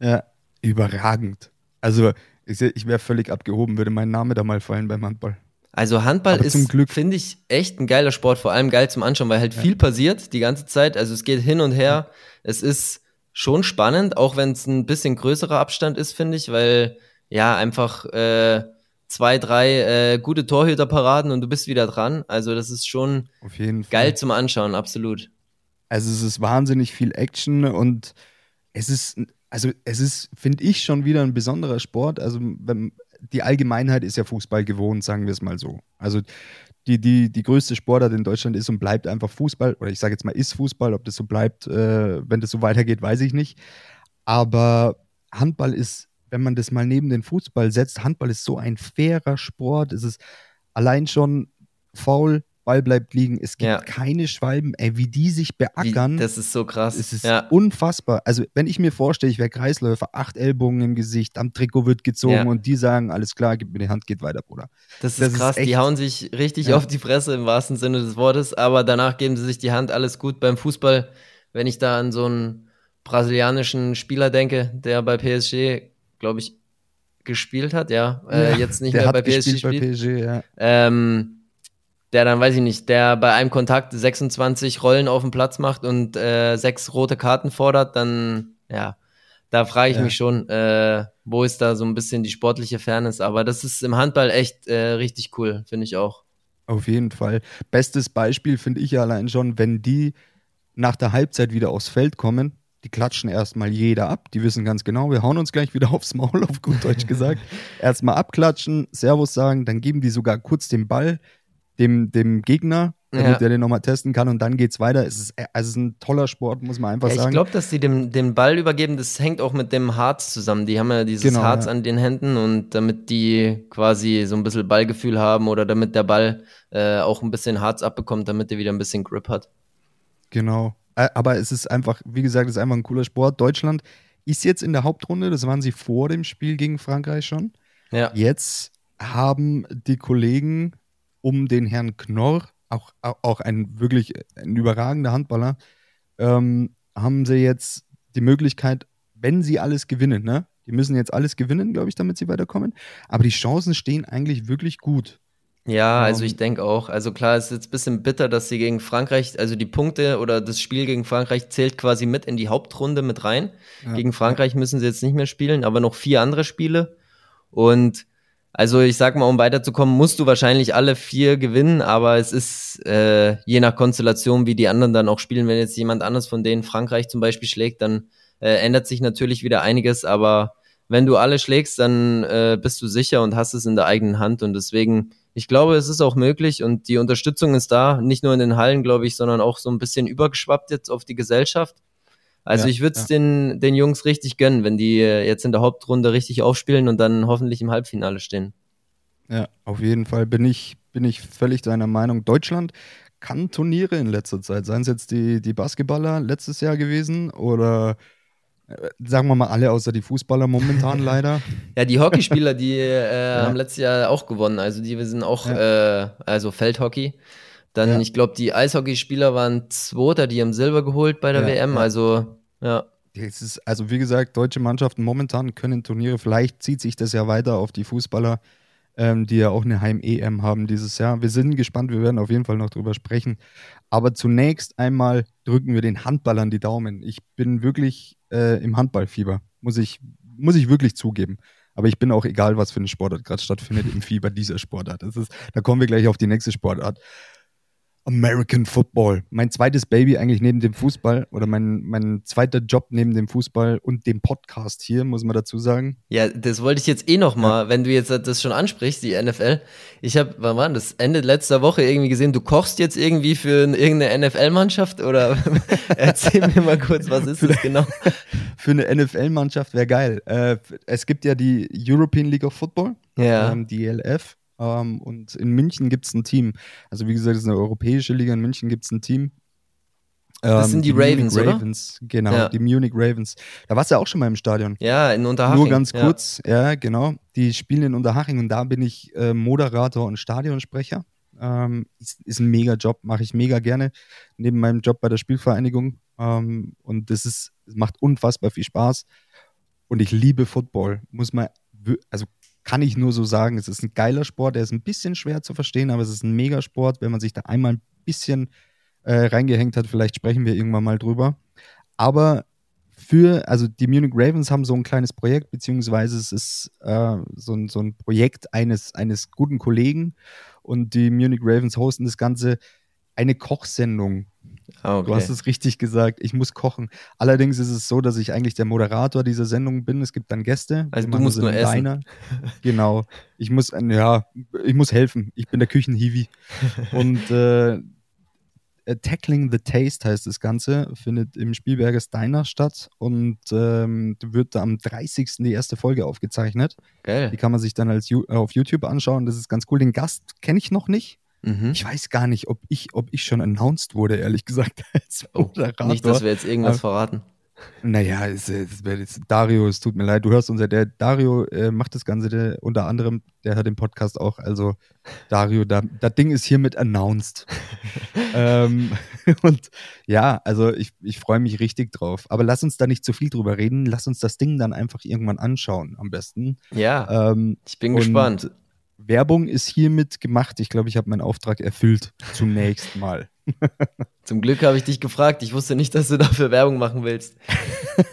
S2: Ja, überragend. Also ich, wäre völlig abgehoben, würde mein Name da mal fallen beim Handball.
S1: Also Handball Aber ist, finde ich, echt ein geiler Sport, vor allem geil zum Anschauen, weil halt ja. viel passiert die ganze Zeit. Also es geht hin und her. Ja. Es ist schon spannend, auch wenn es ein bisschen größerer Abstand ist, finde ich, weil ja einfach äh, zwei, drei äh, gute Torhüterparaden und du bist wieder dran. Also das ist schon geil zum Anschauen, absolut.
S2: Also es ist wahnsinnig viel Action und es ist, also es ist, finde ich, schon wieder ein besonderer Sport. Also wenn, die Allgemeinheit ist ja Fußball gewohnt, sagen wir es mal so. Also die, die, die größte Sportart in Deutschland ist und bleibt einfach Fußball. Oder ich sage jetzt mal, ist Fußball. Ob das so bleibt, äh, wenn das so weitergeht, weiß ich nicht. Aber Handball ist, wenn man das mal neben den Fußball setzt, Handball ist so ein fairer Sport. Es ist allein schon faul, Ball bleibt liegen. Es gibt ja. keine Schwalben, ey, wie die sich beackern.
S1: Wie, das ist so krass.
S2: Es ist ja. unfassbar. Also, wenn ich mir vorstelle, ich wäre Kreisläufer, acht Ellbogen im Gesicht, am Trikot wird gezogen ja. und die sagen, alles klar, gib mir die Hand, geht weiter, Bruder.
S1: Das ist das krass. Ist die hauen sich richtig auf die Fresse im wahrsten Sinne des Wortes, aber danach geben sie sich die Hand, alles gut. Beim Fußball, wenn ich da an so einen brasilianischen Spieler denke, der bei PSG, glaube ich, gespielt hat, ja, äh, jetzt nicht mehr bei PSG spielt. Bei PSG, ja. Ähm, der dann, weiß ich nicht, der bei einem Kontakt 26 Rollen auf dem Platz macht und äh, sechs rote Karten fordert, dann, ja, da frage ich ja. mich schon, äh, wo ist da so ein bisschen die sportliche Fairness? Aber das ist im Handball echt äh, richtig cool, finde ich auch.
S2: Auf jeden Fall. Bestes Beispiel finde ich ja allein schon, wenn die nach der Halbzeit wieder aufs Feld kommen, die klatschen erstmal jeder ab. Die wissen ganz genau, wir hauen uns gleich wieder aufs Maul, auf gut Deutsch gesagt. erstmal abklatschen, Servus sagen, dann geben die sogar kurz den Ball dem, dem Gegner, damit ja. der den nochmal testen kann und dann geht's weiter. Es ist, also es ist ein toller Sport, muss man einfach ja, sagen.
S1: Ich glaube, dass die dem, den Ball übergeben, das hängt auch mit dem Harz zusammen. Die haben ja dieses genau, Harz ja. an den Händen und damit die quasi so ein bisschen Ballgefühl haben oder damit der Ball äh, auch ein bisschen Harz abbekommt, damit der wieder ein bisschen Grip hat.
S2: Genau. Aber es ist einfach, wie gesagt, es ist einfach ein cooler Sport. Deutschland ist jetzt in der Hauptrunde, das waren sie vor dem Spiel gegen Frankreich schon. Ja. Jetzt haben die Kollegen um den Herrn Knorr, auch, auch ein wirklich ein überragender Handballer, ähm, haben sie jetzt die Möglichkeit, wenn sie alles gewinnen, ne? Die müssen jetzt alles gewinnen, glaube ich, damit sie weiterkommen. Aber die Chancen stehen eigentlich wirklich gut.
S1: Ja, also ich denke auch. Also klar, es ist jetzt ein bisschen bitter, dass sie gegen Frankreich, also die Punkte oder das Spiel gegen Frankreich zählt quasi mit in die Hauptrunde mit rein. Ja. Gegen Frankreich müssen sie jetzt nicht mehr spielen, aber noch vier andere Spiele. Und also ich sag mal, um weiterzukommen, musst du wahrscheinlich alle vier gewinnen, aber es ist äh, je nach Konstellation, wie die anderen dann auch spielen. Wenn jetzt jemand anders von denen Frankreich zum Beispiel schlägt, dann äh, ändert sich natürlich wieder einiges, aber wenn du alle schlägst, dann äh, bist du sicher und hast es in der eigenen Hand und deswegen, ich glaube, es ist auch möglich und die Unterstützung ist da, nicht nur in den Hallen, glaube ich, sondern auch so ein bisschen übergeschwappt jetzt auf die Gesellschaft. Also ja, ich würde es ja. den, den Jungs richtig gönnen, wenn die äh, jetzt in der Hauptrunde richtig aufspielen und dann hoffentlich im Halbfinale stehen.
S2: Ja, auf jeden Fall bin ich, bin ich völlig deiner Meinung. Deutschland kann Turniere in letzter Zeit, seien es jetzt die, die Basketballer letztes Jahr gewesen oder äh, sagen wir mal alle außer die Fußballer momentan leider.
S1: Ja, die Hockeyspieler, die äh, ja. haben letztes Jahr auch gewonnen. Also die sind auch, äh, also Feldhockey. Dann, ja. ich glaube, die Eishockeyspieler waren Zweiter, die haben Silber geholt bei der ja, WM. Also, ja.
S2: Ist, also, wie gesagt, deutsche Mannschaften momentan können Turniere, vielleicht zieht sich das ja weiter auf die Fußballer, ähm, die ja auch eine Heim-EM haben dieses Jahr. Wir sind gespannt, wir werden auf jeden Fall noch drüber sprechen. Aber zunächst einmal drücken wir den Handballern die Daumen. Ich bin wirklich äh, im Handballfieber, muss ich, muss ich wirklich zugeben. Aber ich bin auch egal, was für eine Sportart gerade stattfindet, im Fieber dieser Sportart. Das ist, da kommen wir gleich auf die nächste Sportart. American Football. Mein zweites Baby eigentlich neben dem Fußball oder mein, mein zweiter Job neben dem Fußball und dem Podcast hier, muss man dazu sagen.
S1: Ja, das wollte ich jetzt eh noch mal, ja. wenn du jetzt das schon ansprichst, die NFL. Ich habe, wann war das? Ende letzter Woche irgendwie gesehen, du kochst jetzt irgendwie für irgendeine NFL-Mannschaft oder erzähl mir mal kurz, was ist das genau?
S2: für eine NFL-Mannschaft wäre geil. Äh, es gibt ja die European League of Football, ja. ähm, die ELF. Ähm, und in München gibt es ein Team. Also wie gesagt, es ist eine europäische Liga. In München gibt es ein Team.
S1: Das ähm, sind die, die Ravens, Munich Ravens,
S2: genau, ja. die Munich Ravens. Da warst du ja auch schon mal im Stadion.
S1: Ja, in Unterhaching.
S2: Nur ganz kurz, ja, ja genau. Die spielen in Unterhaching und da bin ich äh, Moderator und Stadionsprecher. Ähm, ist, ist, ein mega Job, mache ich mega gerne neben meinem Job bei der Spielvereinigung. Ähm, und das ist, es macht unfassbar viel Spaß. Und ich liebe Football, muss man, also kann ich nur so sagen, es ist ein geiler Sport, der ist ein bisschen schwer zu verstehen, aber es ist ein Megasport, wenn man sich da einmal ein bisschen äh, reingehängt hat, vielleicht sprechen wir irgendwann mal drüber. Aber für, also die Munich Ravens haben so ein kleines Projekt, beziehungsweise es ist äh, so, ein, so ein Projekt eines, eines guten Kollegen und die Munich Ravens hosten das Ganze eine Kochsendung. Ah, okay. Du hast es richtig gesagt, ich muss kochen. Allerdings ist es so, dass ich eigentlich der Moderator dieser Sendung bin. Es gibt dann Gäste.
S1: Also du musst nur essen. Diner.
S2: Genau. Ich muss, ja, ich muss helfen. Ich bin der Küchenhiwi. Und äh, äh, Tackling the Taste heißt das Ganze, findet im Spielberger Steiner statt und ähm, wird am 30. die erste Folge aufgezeichnet. Geil. Die kann man sich dann als auf YouTube anschauen. Das ist ganz cool. Den Gast kenne ich noch nicht. Mhm. Ich weiß gar nicht, ob ich, ob ich schon announced wurde, ehrlich gesagt, als
S1: Moderator. Oh, nicht, dass wir jetzt irgendwas Aber, verraten.
S2: Naja, es, es, es, Dario, es tut mir leid, du hörst unser, der Dario äh, macht das Ganze der, unter anderem, der hat den Podcast auch, also Dario, da, das Ding ist hiermit announced. ähm, und ja, also ich, ich freue mich richtig drauf. Aber lass uns da nicht zu viel drüber reden, lass uns das Ding dann einfach irgendwann anschauen, am besten.
S1: Ja, ähm, ich bin gespannt.
S2: Werbung ist hiermit gemacht. Ich glaube, ich habe meinen Auftrag erfüllt. Zunächst mal.
S1: Zum Glück habe ich dich gefragt. Ich wusste nicht, dass du dafür Werbung machen willst.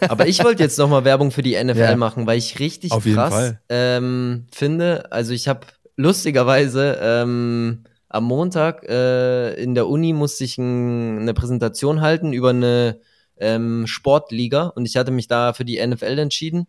S1: Aber ich wollte jetzt nochmal Werbung für die NFL ja. machen, weil ich richtig Auf krass ähm, finde. Also ich habe lustigerweise ähm, am Montag äh, in der Uni musste ich ein, eine Präsentation halten über eine ähm, Sportliga und ich hatte mich da für die NFL entschieden.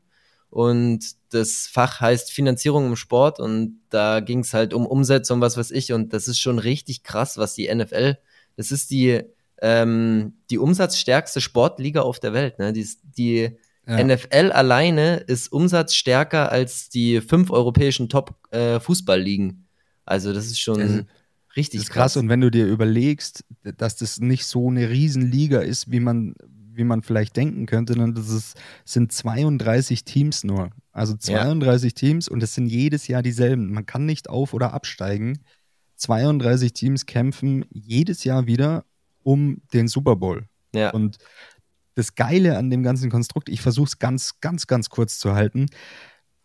S1: Und das Fach heißt Finanzierung im Sport und da ging es halt um Umsetzung, was weiß ich. Und das ist schon richtig krass, was die NFL, das ist die, ähm, die umsatzstärkste Sportliga auf der Welt. Ne? Die, die ja. NFL alleine ist umsatzstärker als die fünf europäischen Top-Fußballligen. Äh, also das ist schon das, richtig das ist krass. krass.
S2: Und wenn du dir überlegst, dass das nicht so eine Riesenliga ist, wie man wie man vielleicht denken könnte, denn das ist, sind 32 Teams nur. Also 32 ja. Teams und es sind jedes Jahr dieselben. Man kann nicht auf- oder absteigen. 32 Teams kämpfen jedes Jahr wieder um den Super Bowl. Ja. Und das Geile an dem ganzen Konstrukt, ich versuche es ganz, ganz, ganz kurz zu halten.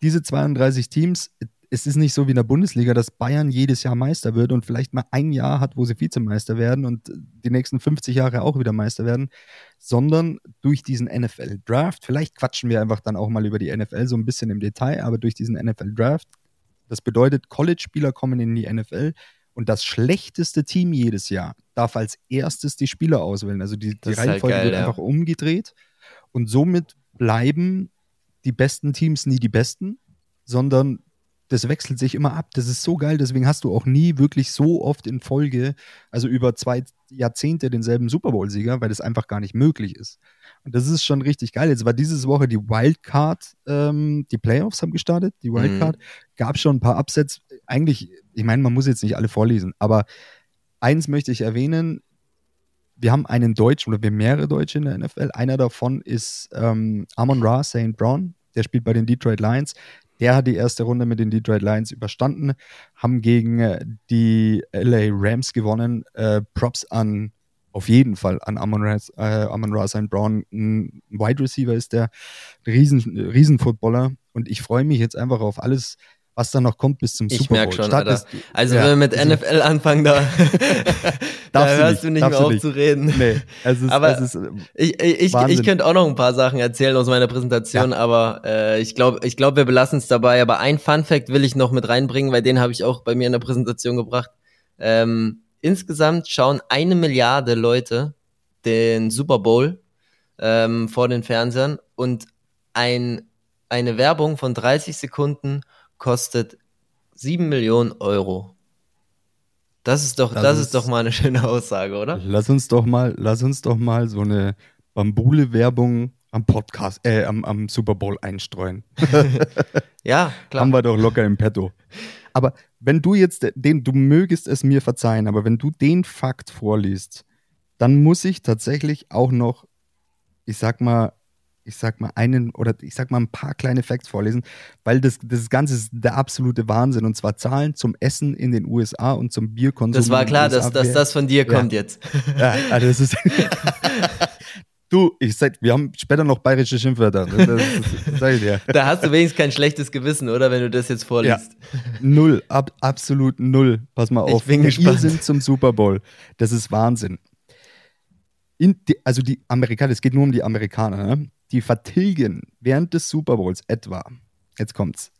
S2: Diese 32 Teams, es ist nicht so wie in der Bundesliga, dass Bayern jedes Jahr Meister wird und vielleicht mal ein Jahr hat, wo sie Vizemeister werden und die nächsten 50 Jahre auch wieder Meister werden, sondern durch diesen NFL-Draft, vielleicht quatschen wir einfach dann auch mal über die NFL so ein bisschen im Detail, aber durch diesen NFL-Draft, das bedeutet, College-Spieler kommen in die NFL und das schlechteste Team jedes Jahr darf als erstes die Spieler auswählen. Also die, die halt Reihenfolge halt wird ja. einfach umgedreht und somit bleiben die besten Teams nie die besten, sondern das wechselt sich immer ab. Das ist so geil. Deswegen hast du auch nie wirklich so oft in Folge, also über zwei Jahrzehnte, denselben Super Bowl-Sieger, weil das einfach gar nicht möglich ist. Und das ist schon richtig geil. Jetzt war dieses Woche die Wildcard, ähm, die Playoffs haben gestartet, die Wildcard. Mhm. Gab schon ein paar Upsets. Eigentlich, ich meine, man muss jetzt nicht alle vorlesen, aber eins möchte ich erwähnen. Wir haben einen Deutschen oder wir haben mehrere Deutsche in der NFL. Einer davon ist ähm, Amon Ra St. Brown. Der spielt bei den Detroit Lions. Hat die erste Runde mit den Detroit Lions überstanden, haben gegen äh, die LA Rams gewonnen. Äh, Props an auf jeden Fall an Amon Ra, äh, Amon Ra St. Brown. Ein Wide Receiver ist der Riesen, Riesenfootballer. Und ich freue mich jetzt einfach auf alles, was da noch kommt bis zum
S1: ich
S2: Super Bowl.
S1: Ich merke schon, Alter. Also ja, wenn wir mit also, NFL anfangen, da, da hörst du nicht, du nicht mehr auf nicht. zu reden. Nee, es ist, aber es ist ich, ich, ich, könnte auch noch ein paar Sachen erzählen aus meiner Präsentation, ja. aber äh, ich glaube, ich glaub, wir belassen es dabei. Aber ein Fun Fact will ich noch mit reinbringen, weil den habe ich auch bei mir in der Präsentation gebracht. Ähm, insgesamt schauen eine Milliarde Leute den Super Bowl ähm, vor den Fernsehern und ein, eine Werbung von 30 Sekunden kostet 7 Millionen Euro. Das ist doch, das, das ist, doch mal eine schöne Aussage, oder?
S2: Lass uns doch mal, lass uns doch mal so eine Bambule-Werbung am Podcast, äh, am, am Super Bowl einstreuen.
S1: ja, klar.
S2: Haben wir doch locker im Petto. Aber wenn du jetzt den, du mögest es mir verzeihen, aber wenn du den Fakt vorliest, dann muss ich tatsächlich auch noch, ich sag mal, ich sag mal, einen oder ich sag mal ein paar kleine Facts vorlesen, weil das, das Ganze ist der absolute Wahnsinn. Und zwar Zahlen zum Essen in den USA und zum Bierkonsum.
S1: Das war klar, dass, dass das von dir kommt ja. jetzt.
S2: Ja, also das ist. du, ich sag, wir haben später noch bayerische Schimpfwörter. Das, das,
S1: das sag ich dir. Da hast du wenigstens kein schlechtes Gewissen, oder, wenn du das jetzt vorliest?
S2: Ja, null, ab, absolut null. Pass mal auf. Ich bin gespannt. Wir sind zum Super Bowl. Das ist Wahnsinn. Die, also die Amerikaner, es geht nur um die Amerikaner, ne? Die vertilgen während des Super Bowls etwa, jetzt kommt's,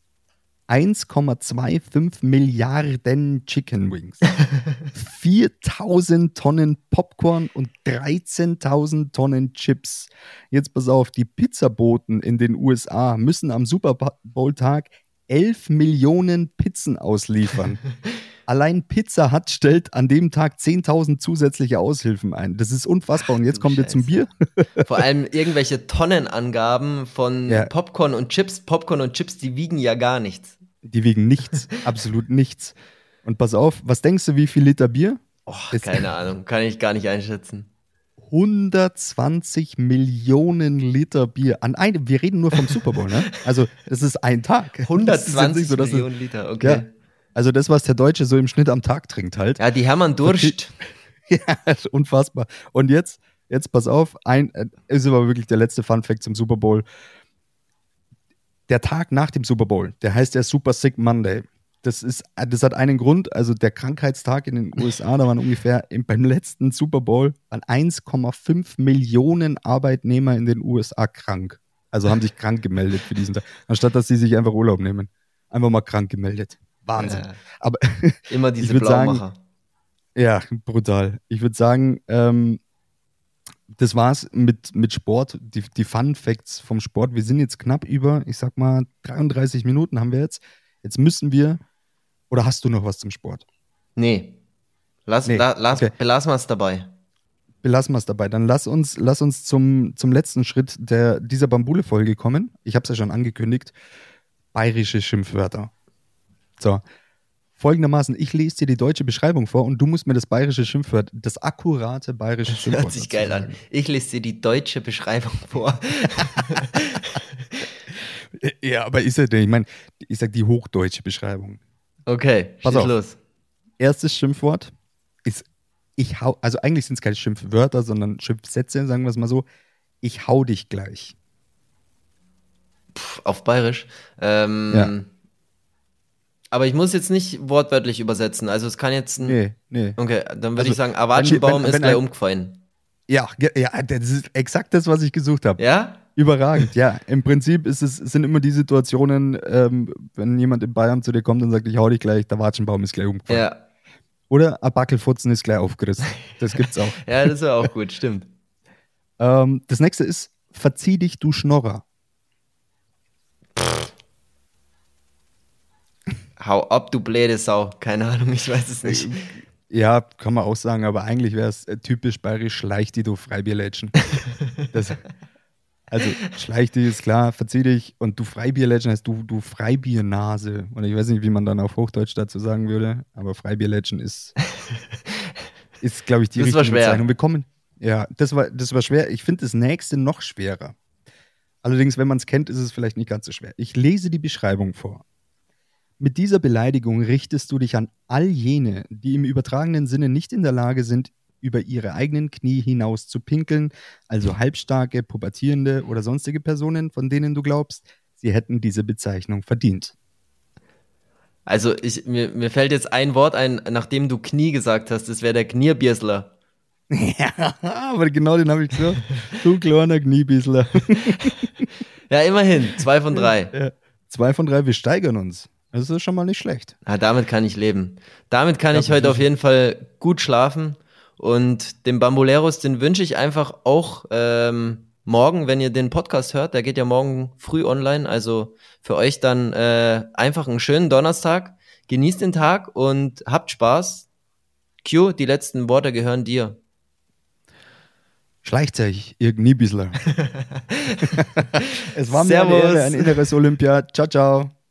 S2: 1,25 Milliarden Chicken Wings, 4000 Tonnen Popcorn und 13.000 Tonnen Chips. Jetzt pass auf, die Pizzaboten in den USA müssen am Super Bowl-Tag 11 Millionen Pizzen ausliefern. Allein Pizza Hut stellt an dem Tag 10.000 zusätzliche Aushilfen ein. Das ist unfassbar. Und jetzt kommen wir zum Bier.
S1: Vor allem irgendwelche Tonnenangaben von ja. Popcorn und Chips. Popcorn und Chips, die wiegen ja gar nichts.
S2: Die wiegen nichts, absolut nichts. Und pass auf, was denkst du, wie viel Liter Bier?
S1: Oh, keine Ahnung, kann ich gar nicht einschätzen.
S2: 120 Millionen Liter Bier an einem. Wir reden nur vom Super Bowl, ne? Also, das ist ein Tag.
S1: 120 so, Millionen Liter, okay. Ja,
S2: also das, was der Deutsche so im Schnitt am Tag trinkt halt.
S1: Ja, die Hermann Durst.
S2: ja, unfassbar. Und jetzt, jetzt pass auf, ein, äh, ist aber wirklich der letzte Fun Fact zum Super Bowl. Der Tag nach dem Super Bowl, der heißt der Super Sick Monday. Das, ist, das hat einen Grund, also der Krankheitstag in den USA, da waren ungefähr im, beim letzten Super Bowl 1,5 Millionen Arbeitnehmer in den USA krank. Also haben sich krank gemeldet für diesen Tag, anstatt dass sie sich einfach Urlaub nehmen. Einfach mal krank gemeldet. Wahnsinn. Ja. Aber
S1: immer diese Blaumacher.
S2: Sagen, ja, brutal. Ich würde sagen, ähm, das war's mit, mit Sport, die, die Fun Facts vom Sport. Wir sind jetzt knapp über, ich sag mal, 33 Minuten haben wir jetzt. Jetzt müssen wir, oder hast du noch was zum Sport?
S1: Nee. Lass, nee. La, lass, okay. Belassen wir es dabei.
S2: Belassen wir es dabei. Dann lass uns, lass uns zum, zum letzten Schritt der, dieser Bambule-Folge kommen. Ich habe es ja schon angekündigt. Bayerische Schimpfwörter. So. Folgendermaßen, ich lese dir die deutsche Beschreibung vor und du musst mir das bayerische Schimpfwort, das akkurate bayerische Schimpfwort.
S1: Hört sich geil an. Ich lese dir die deutsche Beschreibung vor.
S2: ja, aber ist ja, ich meine, ich sag die hochdeutsche Beschreibung.
S1: Okay, Pass auf. los.
S2: Erstes Schimpfwort ist, ich hau, also eigentlich sind es keine Schimpfwörter, sondern Schimpfsätze, sagen wir es mal so. Ich hau dich gleich.
S1: Puh, auf Bayerisch. Ähm, ja. Aber ich muss jetzt nicht wortwörtlich übersetzen. Also es kann jetzt ein. Nee, nee. Okay, dann würde also, ich sagen, Awatschenbaum ist gleich umgefallen.
S2: Ja, ja, das ist exakt das, was ich gesucht habe.
S1: Ja?
S2: Überragend, ja. Im Prinzip ist es, sind immer die Situationen, ähm, wenn jemand in Bayern zu dir kommt und sagt, ich hau dich gleich, der Watschenbaum ist gleich umgefallen. Ja. Oder ein Backelfutzen ist gleich aufgerissen. Das gibt's auch.
S1: ja, das ist auch gut, stimmt.
S2: Ähm, das nächste ist, verzieh dich, du Schnorrer.
S1: Hau ab, du blöde Sau. Keine Ahnung, ich weiß es nicht.
S2: Ja, kann man auch sagen, aber eigentlich wäre es äh, typisch bayerisch, schleich die, du Freibierlätschen. also, schleich die ist klar, verzieh dich und du Freibierlätschen heißt du, du Freibiernase. Und ich weiß nicht, wie man dann auf Hochdeutsch dazu sagen würde, aber Freibierlätschen ist, ist glaube ich, die
S1: das richtige war schwer. Bezeichnung.
S2: Wir kommen, ja, das war, das war schwer. Ich finde das nächste noch schwerer. Allerdings, wenn man es kennt, ist es vielleicht nicht ganz so schwer. Ich lese die Beschreibung vor. Mit dieser Beleidigung richtest du dich an all jene, die im übertragenen Sinne nicht in der Lage sind, über ihre eigenen Knie hinaus zu pinkeln, also halbstarke, pubertierende oder sonstige Personen, von denen du glaubst, sie hätten diese Bezeichnung verdient.
S1: Also ich, mir, mir fällt jetzt ein Wort ein, nachdem du Knie gesagt hast, das wäre der Knierbiersler.
S2: Ja, aber genau den habe ich gesagt. Du kleiner Kniebissler.
S1: ja, immerhin. Zwei von drei. Ja,
S2: zwei von drei, wir steigern uns. Das ist schon mal nicht schlecht.
S1: Ja, damit kann ich leben. Damit kann ich heute auf jeden Fall gut schlafen. Und dem Bamboleros, den wünsche ich einfach auch ähm, morgen, wenn ihr den Podcast hört, der geht ja morgen früh online. Also für euch dann äh, einfach einen schönen Donnerstag. Genießt den Tag und habt Spaß. Q, die letzten Worte gehören dir.
S2: Schleicht euch, ihr Gniebisler. es war mir eine, Ehre, ein inneres Olympia. Ciao, ciao.